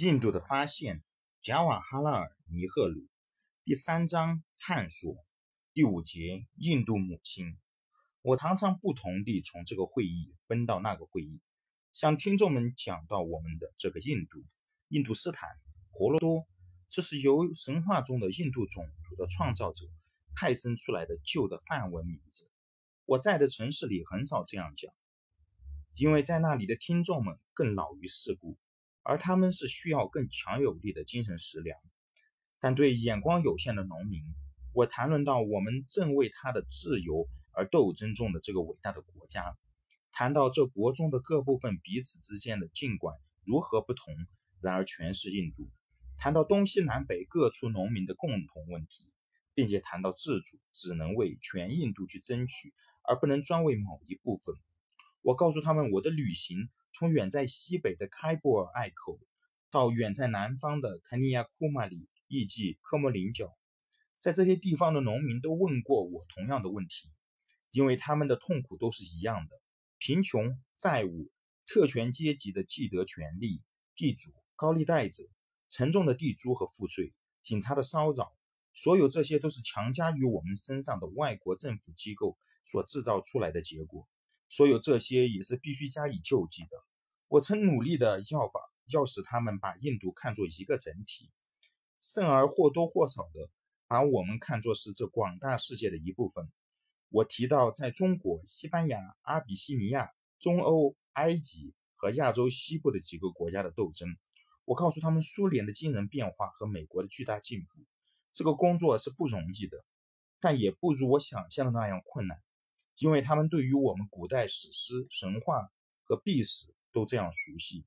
印度的发现，贾瓦哈拉尔·尼赫鲁，第三章探索，第五节印度母亲。我常常不同地从这个会议奔到那个会议，向听众们讲到我们的这个印度、印度斯坦、婆罗多，这是由神话中的印度种族的创造者派生出来的旧的梵文名字。我在的城市里很少这样讲，因为在那里的听众们更老于世故，而他们是需要更强有力的精神食粮。但对眼光有限的农民，我谈论到我们正为他的自由而斗争中的这个伟大的国家，谈到这国中的各部分彼此之间的尽管如何不同，然而全是印度，谈到东西南北各处农民的共同问题，并且谈到自主只能为全印度去争取。而不能专为某一部分。我告诉他们，我的旅行从远在西北的开布尔隘口，到远在南方的肯尼亚库马里，亦即科莫林角，在这些地方的农民都问过我同样的问题，因为他们的痛苦都是一样的：贫穷、债务、特权阶级的既得权利、地主、高利贷者、沉重的地租和赋税、警察的骚扰，所有这些都是强加于我们身上的外国政府机构。所制造出来的结果，所有这些也是必须加以救济的。我曾努力的要把要使他们把印度看作一个整体，甚而或多或少的把我们看作是这广大世界的一部分。我提到在中国、西班牙、阿比西尼亚、中欧、埃及和亚洲西部的几个国家的斗争。我告诉他们苏联的惊人变化和美国的巨大进步。这个工作是不容易的，但也不如我想象的那样困难。因为他们对于我们古代史诗、神话和历史都这样熟悉，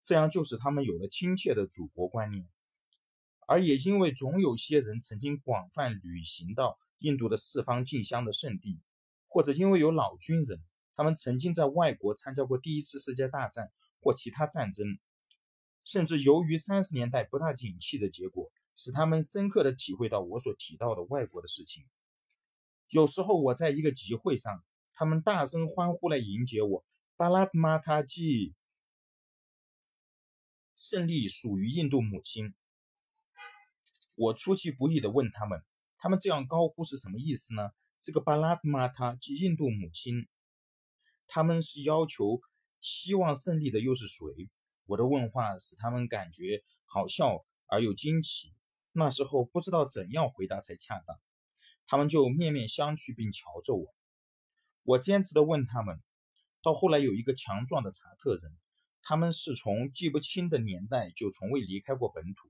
这样就使他们有了亲切的祖国观念。而也因为总有些人曾经广泛旅行到印度的四方进香的圣地，或者因为有老军人，他们曾经在外国参加过第一次世界大战或其他战争，甚至由于三十年代不大景气的结果，使他们深刻的体会到我所提到的外国的事情。有时候我在一个集会上，他们大声欢呼来迎接我。巴拉马塔基胜利属于印度母亲。我出其不意地问他们：“他们这样高呼是什么意思呢？”这个巴拉马塔即印度母亲，他们是要求、希望胜利的又是谁？我的问话使他们感觉好笑而又惊奇。那时候不知道怎样回答才恰当。他们就面面相觑，并瞧着我。我坚持地问他们。到后来，有一个强壮的查特人，他们是从记不清的年代就从未离开过本土，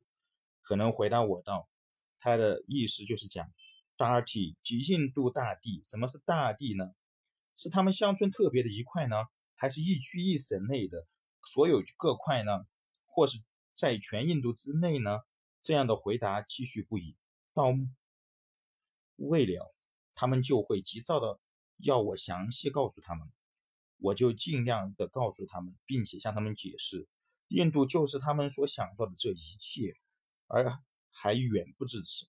可能回答我道：“他的意思就是讲，大地即印度大地。什么是大地呢？是他们乡村特别的一块呢，还是一区一省内的所有各块呢？或是在全印度之内呢？”这样的回答继续不已。到。未了，他们就会急躁的要我详细告诉他们，我就尽量的告诉他们，并且向他们解释，印度就是他们所想到的这一切，而还远不止此。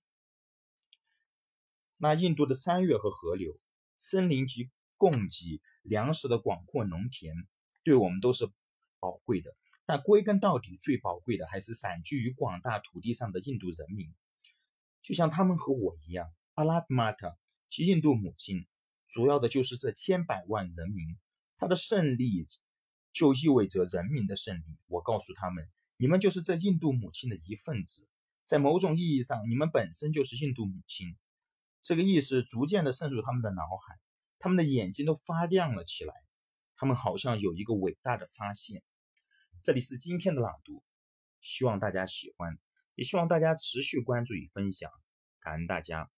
那印度的山岳和河流、森林及供给粮食的广阔农田，对我们都是宝贵的。但归根到底，最宝贵的还是散居于广大土地上的印度人民，就像他们和我一样。阿拉玛塔及印度母亲，主要的就是这千百万人民。他的胜利就意味着人民的胜利。我告诉他们，你们就是这印度母亲的一份子，在某种意义上，你们本身就是印度母亲。这个意识逐渐地渗入他们的脑海，他们的眼睛都发亮了起来。他们好像有一个伟大的发现。这里是今天的朗读，希望大家喜欢，也希望大家持续关注与分享。感恩大家。